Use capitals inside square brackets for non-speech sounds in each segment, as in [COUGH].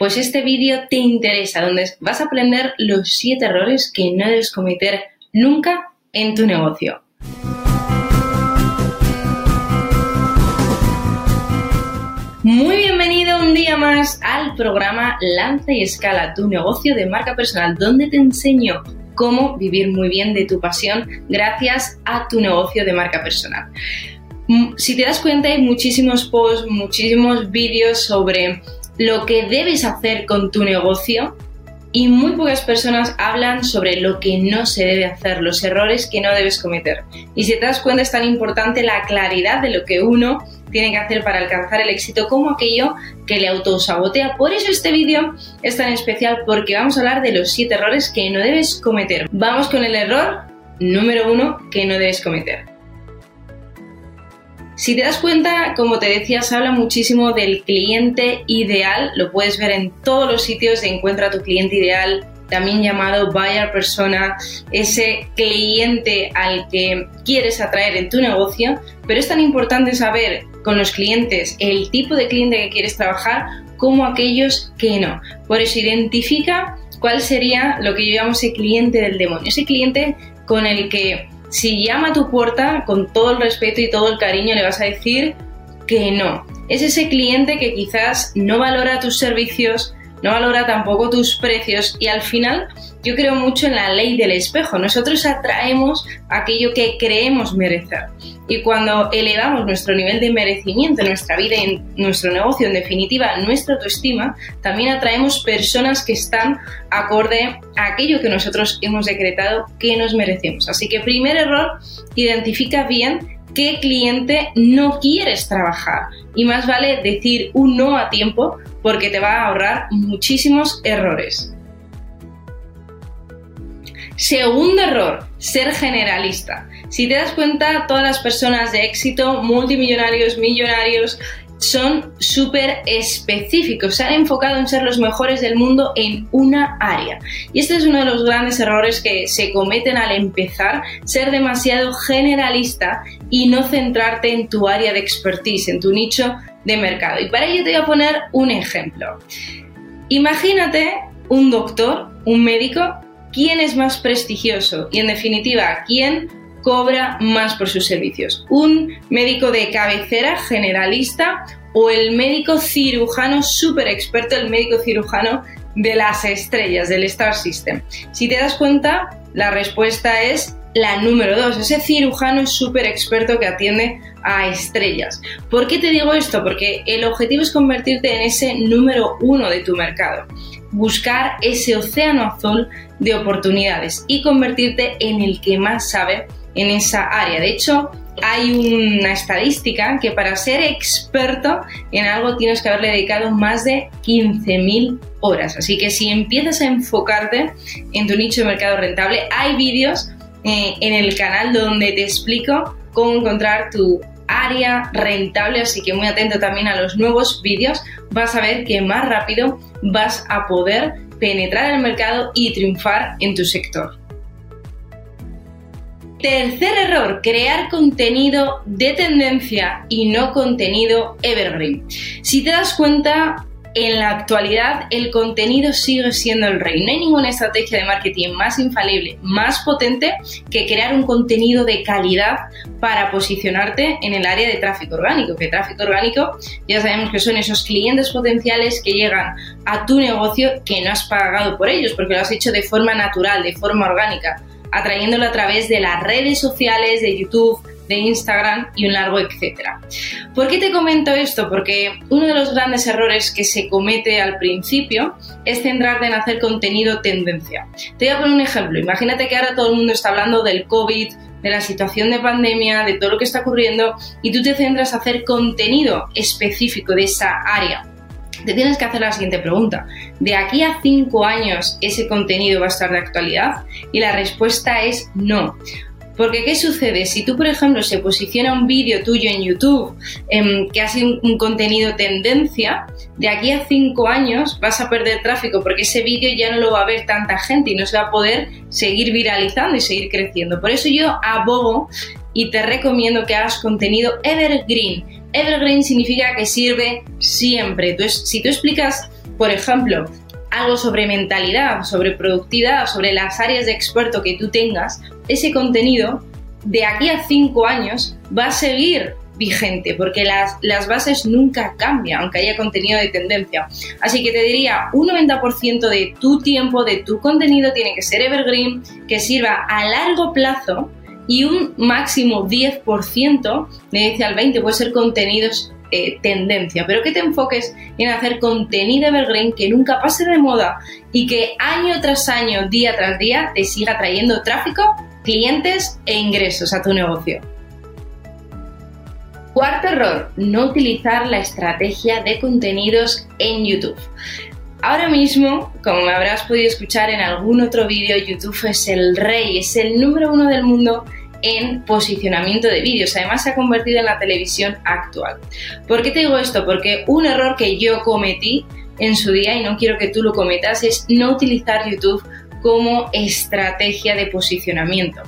Pues este vídeo te interesa, donde vas a aprender los 7 errores que no debes cometer nunca en tu negocio. Muy bienvenido un día más al programa Lanza y Escala tu negocio de marca personal, donde te enseño cómo vivir muy bien de tu pasión gracias a tu negocio de marca personal. Mm, si te das cuenta, hay muchísimos posts, muchísimos vídeos sobre lo que debes hacer con tu negocio y muy pocas personas hablan sobre lo que no se debe hacer, los errores que no debes cometer. Y si te das cuenta es tan importante la claridad de lo que uno tiene que hacer para alcanzar el éxito como aquello que le autosabotea. Por eso este vídeo es tan especial porque vamos a hablar de los 7 errores que no debes cometer. Vamos con el error número uno que no debes cometer. Si te das cuenta, como te decía, se habla muchísimo del cliente ideal, lo puedes ver en todos los sitios de Encuentra tu cliente ideal, también llamado buyer persona, ese cliente al que quieres atraer en tu negocio, pero es tan importante saber con los clientes el tipo de cliente que quieres trabajar como aquellos que no. Por eso identifica cuál sería lo que yo llamo ese cliente del demonio, ese cliente con el que si llama a tu puerta, con todo el respeto y todo el cariño, le vas a decir que no. Es ese cliente que quizás no valora tus servicios, no valora tampoco tus precios y al final yo creo mucho en la ley del espejo. Nosotros atraemos aquello que creemos merecer. Y cuando elevamos nuestro nivel de merecimiento en nuestra vida y en nuestro negocio, en definitiva, nuestra autoestima, también atraemos personas que están acorde a aquello que nosotros hemos decretado que nos merecemos. Así que primer error, identifica bien qué cliente no quieres trabajar. Y más vale decir un no a tiempo porque te va a ahorrar muchísimos errores. Segundo error, ser generalista. Si te das cuenta, todas las personas de éxito, multimillonarios, millonarios, son súper específicos, se han enfocado en ser los mejores del mundo en una área. Y este es uno de los grandes errores que se cometen al empezar, ser demasiado generalista y no centrarte en tu área de expertise, en tu nicho de mercado. Y para ello te voy a poner un ejemplo. Imagínate un doctor, un médico, quién es más prestigioso y en definitiva, quién cobra más por sus servicios. Un médico de cabecera generalista o el médico cirujano súper experto, el médico cirujano de las estrellas, del Star System. Si te das cuenta, la respuesta es la número dos, ese cirujano súper experto que atiende a estrellas. ¿Por qué te digo esto? Porque el objetivo es convertirte en ese número uno de tu mercado. Buscar ese océano azul de oportunidades y convertirte en el que más sabe en esa área. De hecho, hay una estadística que para ser experto en algo tienes que haberle dedicado más de 15.000 horas. Así que si empiezas a enfocarte en tu nicho de mercado rentable, hay vídeos eh, en el canal donde te explico cómo encontrar tu área rentable, así que muy atento también a los nuevos vídeos, vas a ver que más rápido vas a poder penetrar el mercado y triunfar en tu sector. Tercer error, crear contenido de tendencia y no contenido evergreen. Si te das cuenta, en la actualidad el contenido sigue siendo el rey. No hay ninguna estrategia de marketing más infalible, más potente que crear un contenido de calidad para posicionarte en el área de tráfico orgánico. Que tráfico orgánico ya sabemos que son esos clientes potenciales que llegan a tu negocio que no has pagado por ellos porque lo has hecho de forma natural, de forma orgánica atrayéndolo a través de las redes sociales, de YouTube, de Instagram y un largo etcétera. ¿Por qué te comento esto? Porque uno de los grandes errores que se comete al principio es centrarte en hacer contenido tendencia. Te voy a poner un ejemplo. Imagínate que ahora todo el mundo está hablando del COVID, de la situación de pandemia, de todo lo que está ocurriendo y tú te centras a hacer contenido específico de esa área te tienes que hacer la siguiente pregunta. ¿De aquí a cinco años ese contenido va a estar de actualidad? Y la respuesta es no. Porque ¿qué sucede? Si tú, por ejemplo, se posiciona un vídeo tuyo en YouTube em, que ha sido un, contenido tendencia, de aquí a cinco años vas a perder tráfico porque ese vídeo ya no lo va a ver tanta gente y no se va a poder seguir viralizando y seguir creciendo. Por eso yo abogo y te recomiendo que hagas contenido evergreen Evergreen significa que sirve siempre. Entonces, si tú explicas, por ejemplo, algo sobre mentalidad, sobre productividad, sobre las áreas de experto que tú tengas, ese contenido de aquí a cinco años va a seguir vigente, porque las, las, bases nunca cambian, aunque haya contenido de tendencia. Así que te diría, un 90% de tu tiempo, de tu contenido, tiene que ser evergreen, que sirva a largo plazo y un máximo 10%, me dice al 20%, puede ser contenidos eh, tendencia, pero que te enfoques en hacer contenido evergreen que nunca pase de moda y que año tras año, día tras día, te siga trayendo tráfico, clientes e ingresos a tu negocio. Cuarto error, no utilizar la estrategia de contenidos en YouTube. Ahora mismo, como me habrás podido escuchar en algún otro vídeo, YouTube es el rey, es el número uno del mundo en posicionamiento de vídeos. Además, se ha convertido en la televisión actual. ¿Por qué te digo esto? Porque un error que yo cometí en su día y no quiero que tú lo cometas es no utilizar YouTube como estrategia de posicionamiento.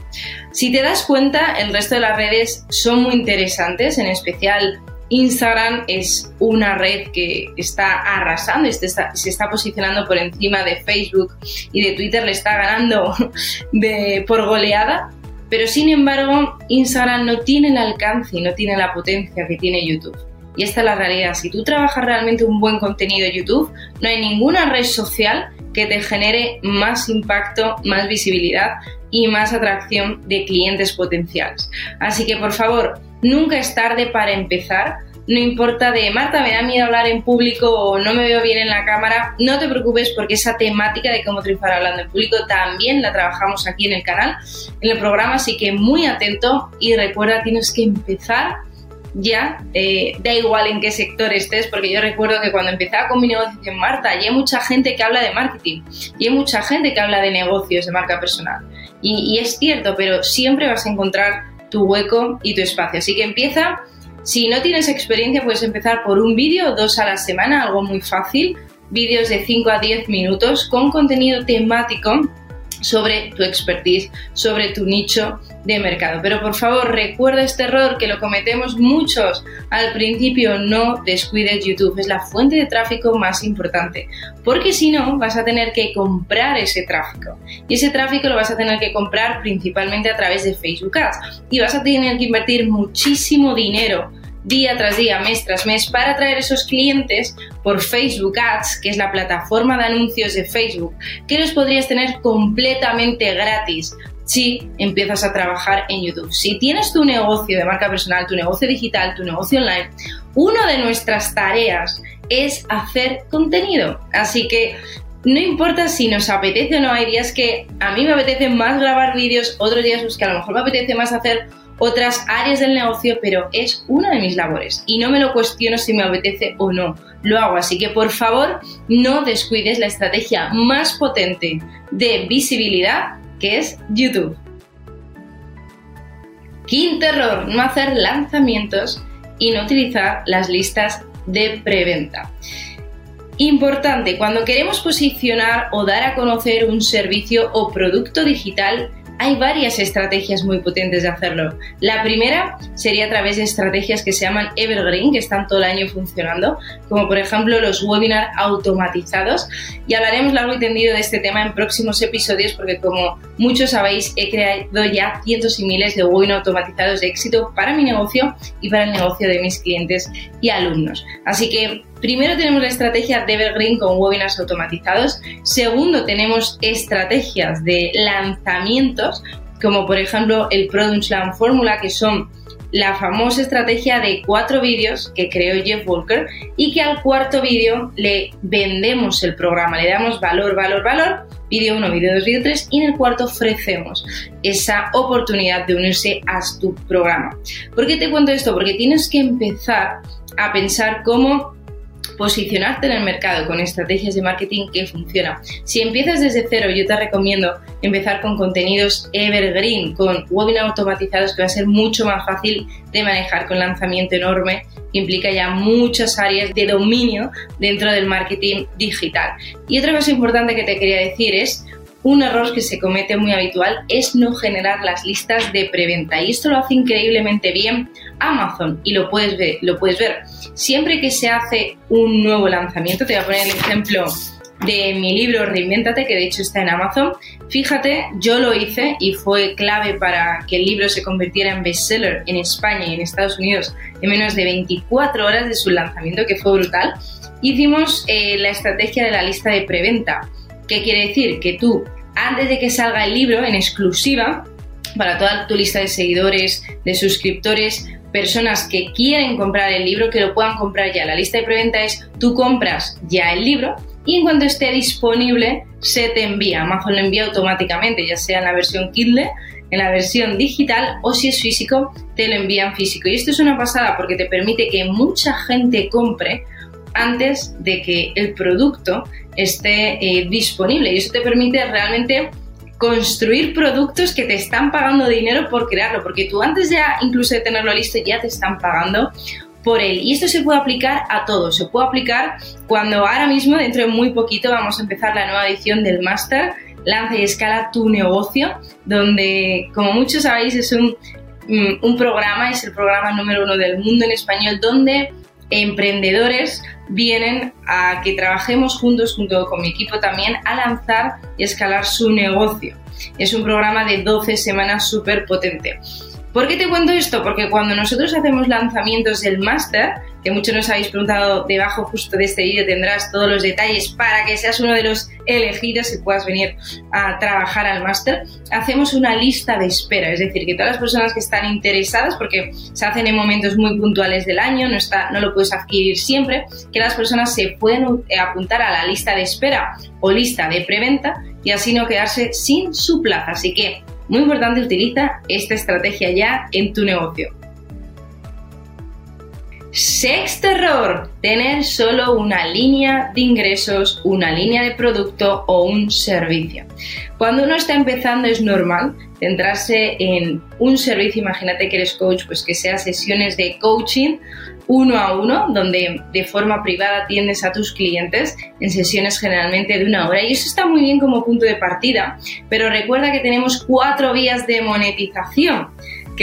Si te das cuenta, el resto de las redes son muy interesantes, en especial Instagram es una red que está arrasando, se está, posicionando por encima de Facebook y de Twitter, le está ganando [LAUGHS] por goleada pero sin embargo, Instagram no tiene el alcance y no tiene la potencia que tiene YouTube. Y esta es la realidad. Si tú trabajas realmente un buen contenido en YouTube, no hay ninguna red social que te genere más impacto, más visibilidad y más atracción de clientes potenciales. Así que por favor, nunca es tarde para empezar no importa de Marta, me da miedo hablar en público o no me veo bien en la cámara, no te preocupes porque esa temática de cómo triunfar hablando en público también la trabajamos aquí en el canal, en el programa, así que muy atento y recuerda, tienes que empezar ya, eh, da igual en qué sector estés, porque yo recuerdo que cuando empezaba con mi negocio en Marta, y hay mucha gente que habla de marketing, y hay mucha gente que habla de negocios, de marca personal. y es cierto, pero siempre vas a encontrar tu hueco y tu espacio. Así que empieza si no tienes experiencia, puedes empezar por un vídeo dos a la semana, algo muy fácil, vídeos de 5 a 10 minutos con contenido temático sobre tu expertise, sobre tu nicho de mercado. Pero por favor, recuerda este error que lo cometemos muchos. Al principio, no descuides YouTube, es la fuente de tráfico más importante, porque si no, vas a tener que comprar ese tráfico. Y ese tráfico lo vas a tener que comprar principalmente a través de Facebook Ads. Y vas a tener que invertir muchísimo dinero día tras día, mes tras mes, para atraer esos clientes por Facebook Ads, que es la plataforma de anuncios de Facebook, que los podrías tener completamente gratis si empiezas a trabajar en YouTube. Si tienes tu negocio de marca personal, tu negocio digital, tu negocio online, una de nuestras tareas es hacer contenido. Así que no importa si nos apetece o no, hay días que a mí me apetece más grabar vídeos, otros días pues que a lo mejor me apetece más hacer otras áreas del negocio, pero es una de mis labores y no me lo cuestiono si me apetece o no. Lo hago, así que por favor no descuides la estrategia más potente de visibilidad que es YouTube. Quinto error, no hacer lanzamientos y no utilizar las listas de preventa. Importante, cuando queremos posicionar o dar a conocer un servicio o producto digital, hay varias estrategias muy potentes de hacerlo. La primera sería a través de estrategias que se llaman Evergreen, que están todo el año funcionando, como por ejemplo los webinars automatizados. Y hablaremos largo y tendido de este tema en próximos episodios, porque como muchos sabéis, he creado ya cientos y miles de webinars automatizados de éxito para mi negocio y para el negocio de mis clientes y alumnos. Así que Primero tenemos la estrategia de Evergreen con webinars automatizados. Segundo, tenemos estrategias de lanzamientos, como por ejemplo el Product Land Fórmula, que son la famosa estrategia de cuatro vídeos que creó Jeff Walker y que al cuarto vídeo le vendemos el programa, le damos valor, valor, valor, vídeo 1, vídeo 2, vídeo 3 y en el cuarto ofrecemos esa oportunidad de unirse a tu programa. ¿Por qué te cuento esto? Porque tienes que empezar a pensar cómo posicionarte en el mercado con estrategias de marketing que funcionan. Si empiezas desde cero, yo te recomiendo empezar con contenidos evergreen, con webinars automatizados que va a ser mucho más fácil de manejar con lanzamiento enorme que implica ya muchas áreas de dominio dentro del marketing digital. Y otra cosa importante que te quería decir es un error que se comete muy habitual es no generar las listas de preventa y esto lo hace increíblemente bien Amazon y lo puedes ver, lo puedes ver. Siempre que se hace un nuevo lanzamiento, te voy a poner el ejemplo de mi libro Reinventate, que de hecho está en Amazon. Fíjate, yo lo hice y fue clave para que el libro se convirtiera en bestseller en España y en Estados Unidos en menos de 24 horas de su lanzamiento, que fue brutal. Hicimos eh, la estrategia de la lista de preventa. ¿Qué quiere decir? Que tú, antes de que salga el libro en exclusiva, para toda tu lista de seguidores, de suscriptores, personas que quieren comprar el libro, que lo puedan comprar ya. La lista de preventa es tú compras ya el libro y en cuanto esté disponible se te envía. Amazon lo envía automáticamente, ya sea en la versión Kindle, en la versión digital o si es físico, te lo envían físico. Y esto es una pasada porque te permite que mucha gente compre antes de que el producto esté eh, disponible y eso te permite realmente construir productos que te están pagando dinero por crearlo, porque tú antes ya incluso de tenerlo listo ya te están pagando por él. Y esto se puede aplicar a todo. Se puede aplicar cuando ahora mismo, dentro de muy poquito, vamos a empezar la nueva edición del máster Lanza y escala tu negocio, donde, como muchos sabéis, es un, mm, un programa, es el programa número uno del mundo en español, donde emprendedores vienen a que trabajemos juntos, junto con mi equipo también, a lanzar y escalar su negocio. Es un programa de 12 semanas súper potente. ¿Por qué te cuento esto? Porque cuando nosotros hacemos lanzamientos del máster, que muchos nos habéis preguntado debajo justo de este vídeo, tendrás todos los detalles para que seas uno de los elegidos y puedas venir a trabajar al máster, hacemos una lista de espera, es decir, que todas las personas que están interesadas, porque se hacen en momentos muy puntuales del año, no, está, no lo puedes adquirir siempre, que las personas se pueden apuntar a la lista de espera o lista de preventa y así no quedarse sin su plaza. Así que muy importante, utiliza esta estrategia ya en tu negocio. Sexto error, tener solo una línea de ingresos, una línea de producto o un servicio. Cuando uno está empezando es normal centrarse en un servicio, imagínate que eres coach, pues que sea sesiones de coaching uno a uno, donde de forma privada atiendes a tus clientes en sesiones generalmente de una hora. Y eso está muy bien como punto de partida, pero recuerda que tenemos cuatro vías de monetización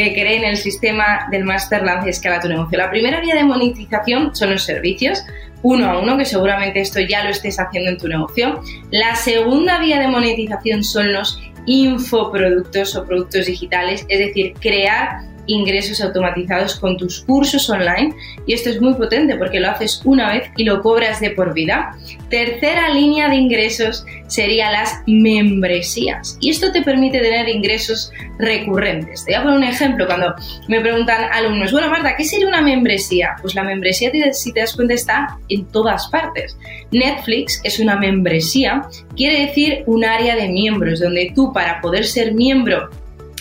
que creen el sistema del Master Lance Escala tu negocio. La primera vía de monetización son los servicios, uno a uno, que seguramente esto ya lo estés haciendo en tu negocio. La segunda vía de monetización son los infoproductos o productos digitales, es decir, crear ingresos automatizados con tus cursos online y esto es muy potente porque lo haces una vez y lo cobras de por vida. Tercera línea de ingresos sería las membresías y esto te permite tener ingresos recurrentes. Te voy a poner un ejemplo cuando me preguntan alumnos, bueno Marta, ¿qué sería una membresía? Pues la membresía, si te das cuenta, está en todas partes. Netflix es una membresía, quiere decir un área de miembros donde tú para poder ser miembro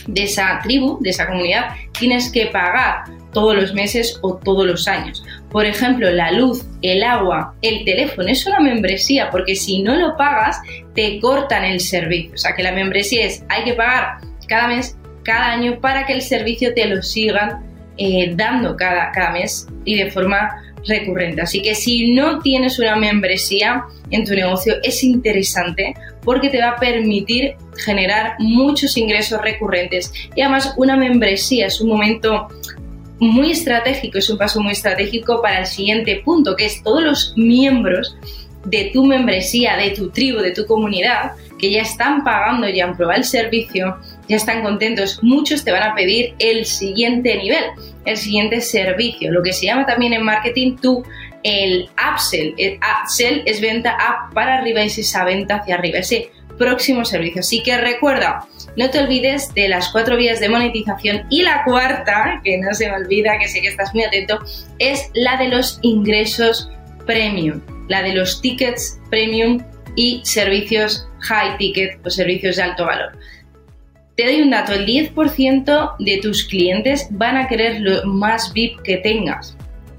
de esa tribu, de esa comunidad, tienes que pagar todos los meses o todos los años. Por ejemplo, la luz, el agua, el teléfono es una membresía porque si no lo pagas te cortan el servicio. O sea que la membresía es hay que pagar cada mes, cada año para que el servicio te lo sigan eh, dando cada, cada mes y de forma recurrente. Así que si no tienes una membresía en tu negocio es interesante porque te va a permitir generar muchos ingresos recurrentes y además una membresía es un momento muy estratégico, es un paso muy estratégico para el siguiente punto, que es todos los miembros de tu membresía, de tu tribu, de tu comunidad, que ya están pagando, ya han probado el servicio, ya están contentos, muchos te van a pedir el siguiente nivel, el siguiente servicio, lo que se llama también en marketing tú el upsell. El upsell es venta up para arriba y es esa venta hacia arriba, ese próximo servicio. Así que recuerda, no te olvides de las cuatro vías de monetización y la cuarta, que no se me olvida, que sé que estás muy atento, es la de los ingresos premium, la de los tickets premium y servicios high ticket o servicios de alto valor. Te doy un dato, el 10% de tus clientes van a querer lo más VIP que tengas.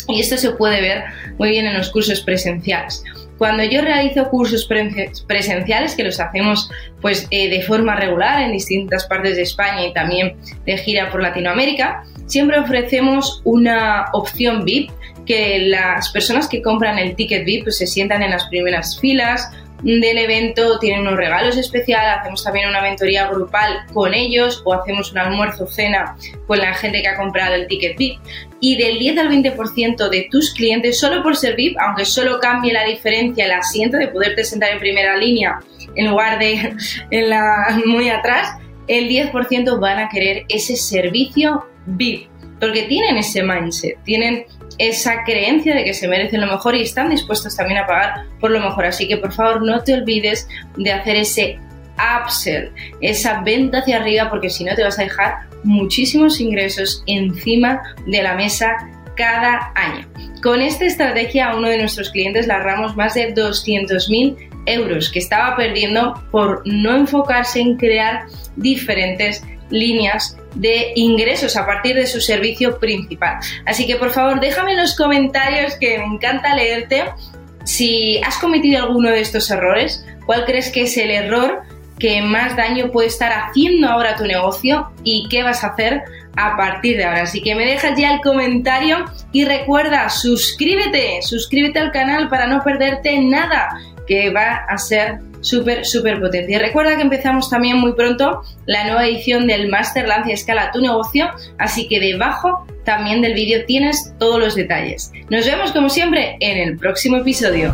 Y esto se puede ver muy bien en los cursos presenciales. Cuando yo realizo cursos presenciales, que los hacemos pues, eh, de forma regular en distintas partes de España y también de gira por Latinoamérica, siempre ofrecemos una opción VIP, que las personas que compran el ticket VIP pues, se sientan en las primeras filas del evento, tienen unos regalos especiales, hacemos también una mentoría grupal con ellos o hacemos un almuerzo cena con la gente que ha comprado el ticket VIP. Y del 10 al 20% de tus clientes, solo por ser VIP, aunque solo cambie la diferencia el asiento de poderte sentar en primera línea en lugar de [LAUGHS] en la muy atrás, el 10% van a querer ese servicio VIP, porque tienen ese mindset, tienen esa creencia de que se merecen lo mejor y están dispuestos también a pagar por lo mejor. Así que por favor no te olvides de hacer ese upsell, esa venta hacia arriba, porque si no te vas a dejar muchísimos ingresos encima de la mesa cada año. Con esta estrategia a uno de nuestros clientes le ahorramos más de 200.000 euros que estaba perdiendo por no enfocarse en crear diferentes líneas de ingresos a partir de su servicio principal. Así que por favor déjame en los comentarios que me encanta leerte si has cometido alguno de estos errores, cuál crees que es el error que más daño puede estar haciendo ahora tu negocio y qué vas a hacer a partir de ahora. Así que me dejas ya el comentario y recuerda, suscríbete, suscríbete al canal para no perderte nada que va a ser súper, súper potente. Y recuerda que empezamos también muy pronto la nueva edición del Master Lance y Escala tu negocio, así que debajo también del vídeo tienes todos los detalles. Nos vemos como siempre en el próximo episodio.